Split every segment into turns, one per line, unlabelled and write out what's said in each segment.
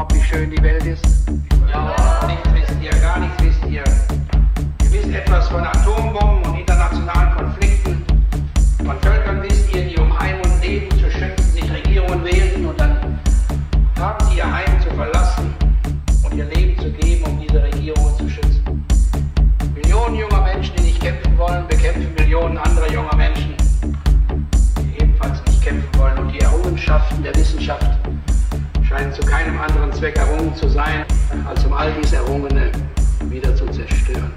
überhaupt, wie schön die Welt ist?
Ja, nichts wisst ihr, gar nichts wisst ihr. Ihr wisst etwas von Atombomben und internationalen Konflikten. Von Völkern wisst ihr, die um Heim und Leben zu schützen sich Regierungen wählten und dann haben sie ihr Heim zu verlassen und ihr Leben zu geben, um diese Regierungen zu schützen. Millionen junger Menschen, die nicht kämpfen wollen, bekämpfen Millionen anderer junger Menschen, die ebenfalls nicht kämpfen wollen. Und die Errungenschaften der Wissenschaft scheinen zu keinem anderen Zweck errungen zu sein, als um all dies Errungene wieder zu zerstören.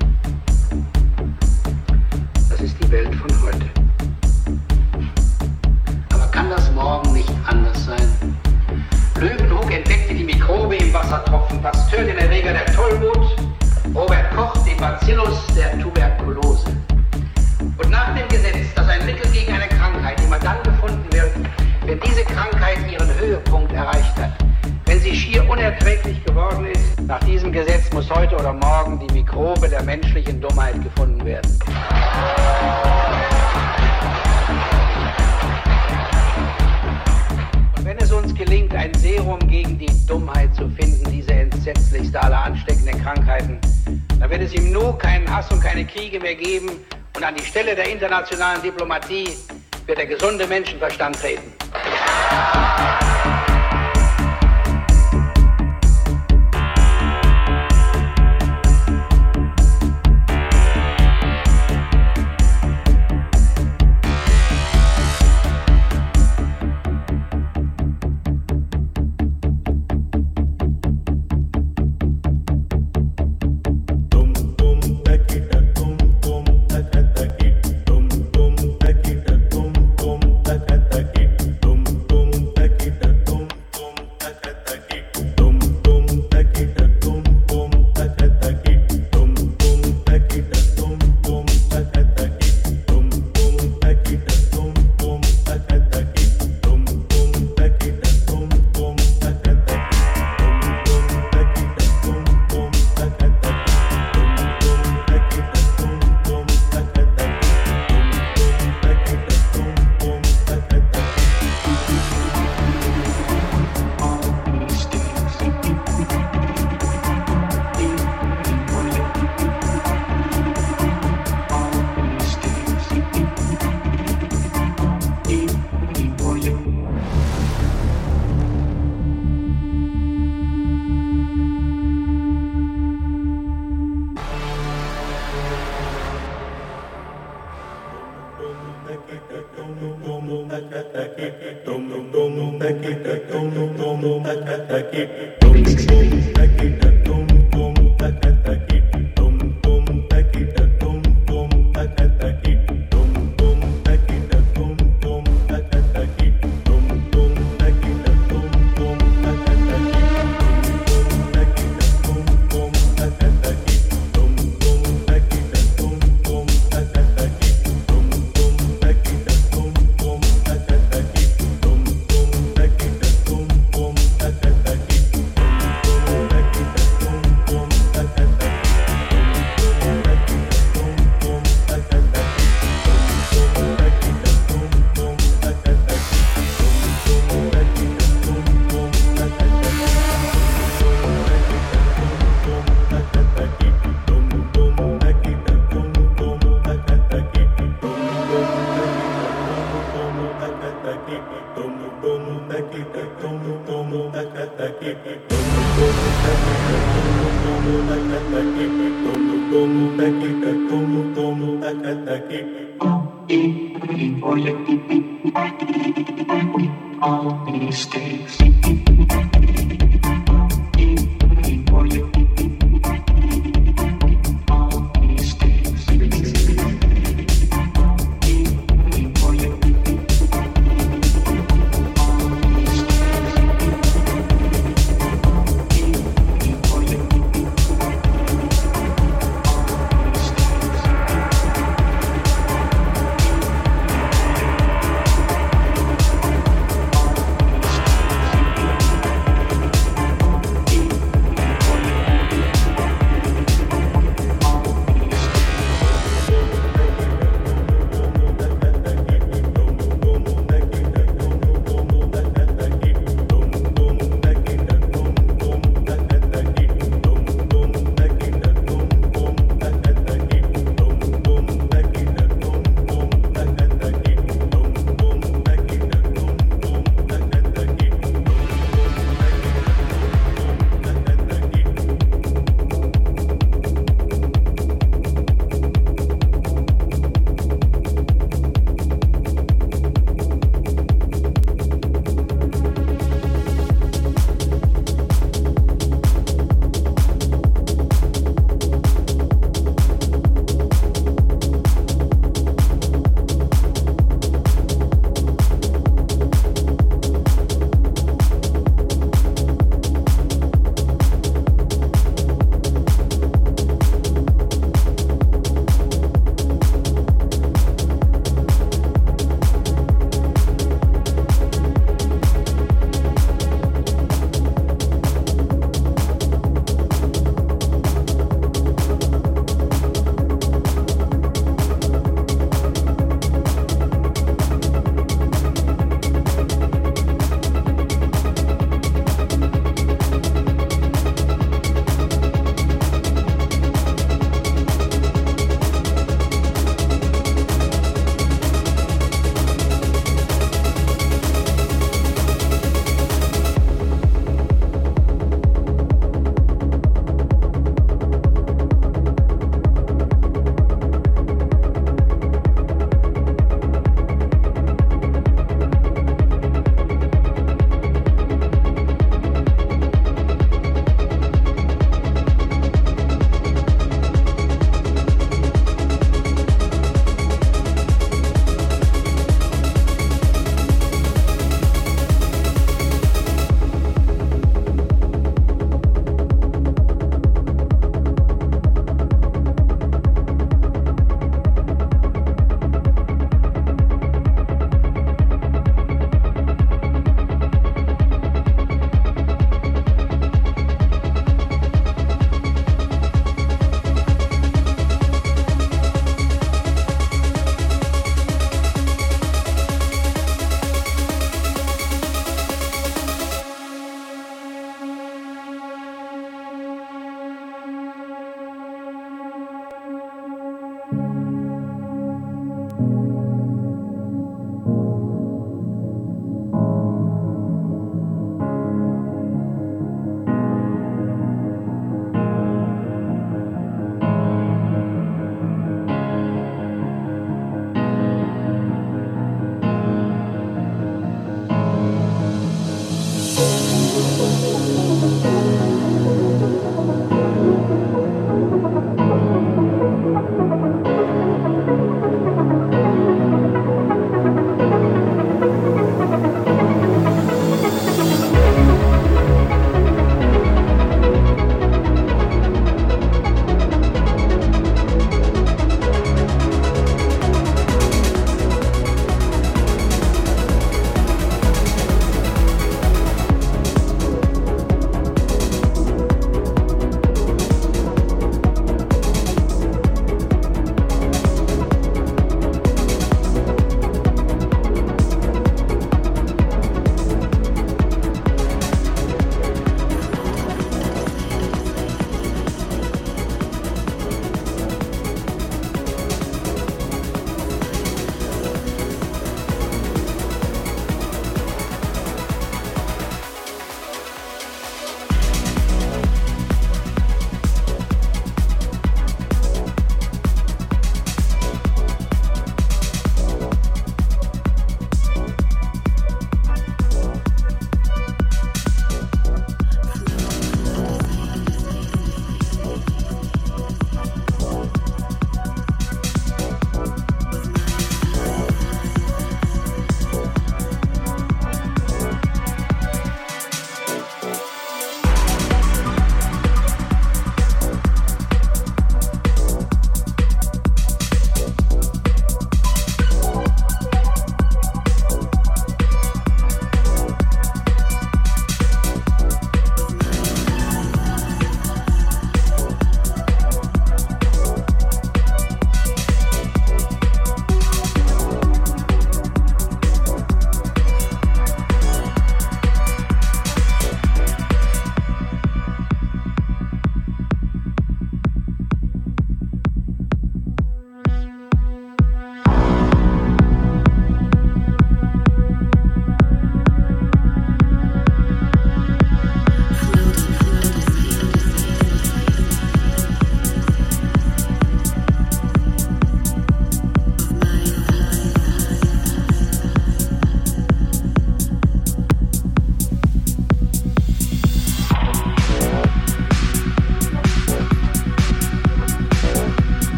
Das ist die Welt von heute. Aber kann das morgen nicht anders sein? Löwenhoek entdeckte die Mikrobe im Wassertropfen, Pasteur den Erreger der Tollwut, Robert Koch den Bacillus der Tuberkulose. Und nach dem Gesetz, dass ein Mittel gegen eine Krankheit immer dann gefunden wird, wenn diese Krankheit ihren Höhepunkt erreicht hat, wenn sie schier unerträglich geworden ist, nach diesem Gesetz muss heute oder morgen die Mikrobe der menschlichen Dummheit gefunden werden. Und wenn es uns gelingt, ein Serum gegen die Dummheit zu finden, diese entsetzlichste aller ansteckenden Krankheiten, dann wird es im Nu keinen Hass und keine Kriege mehr geben und an die Stelle der internationalen Diplomatie wird der gesunde Menschenverstand treten.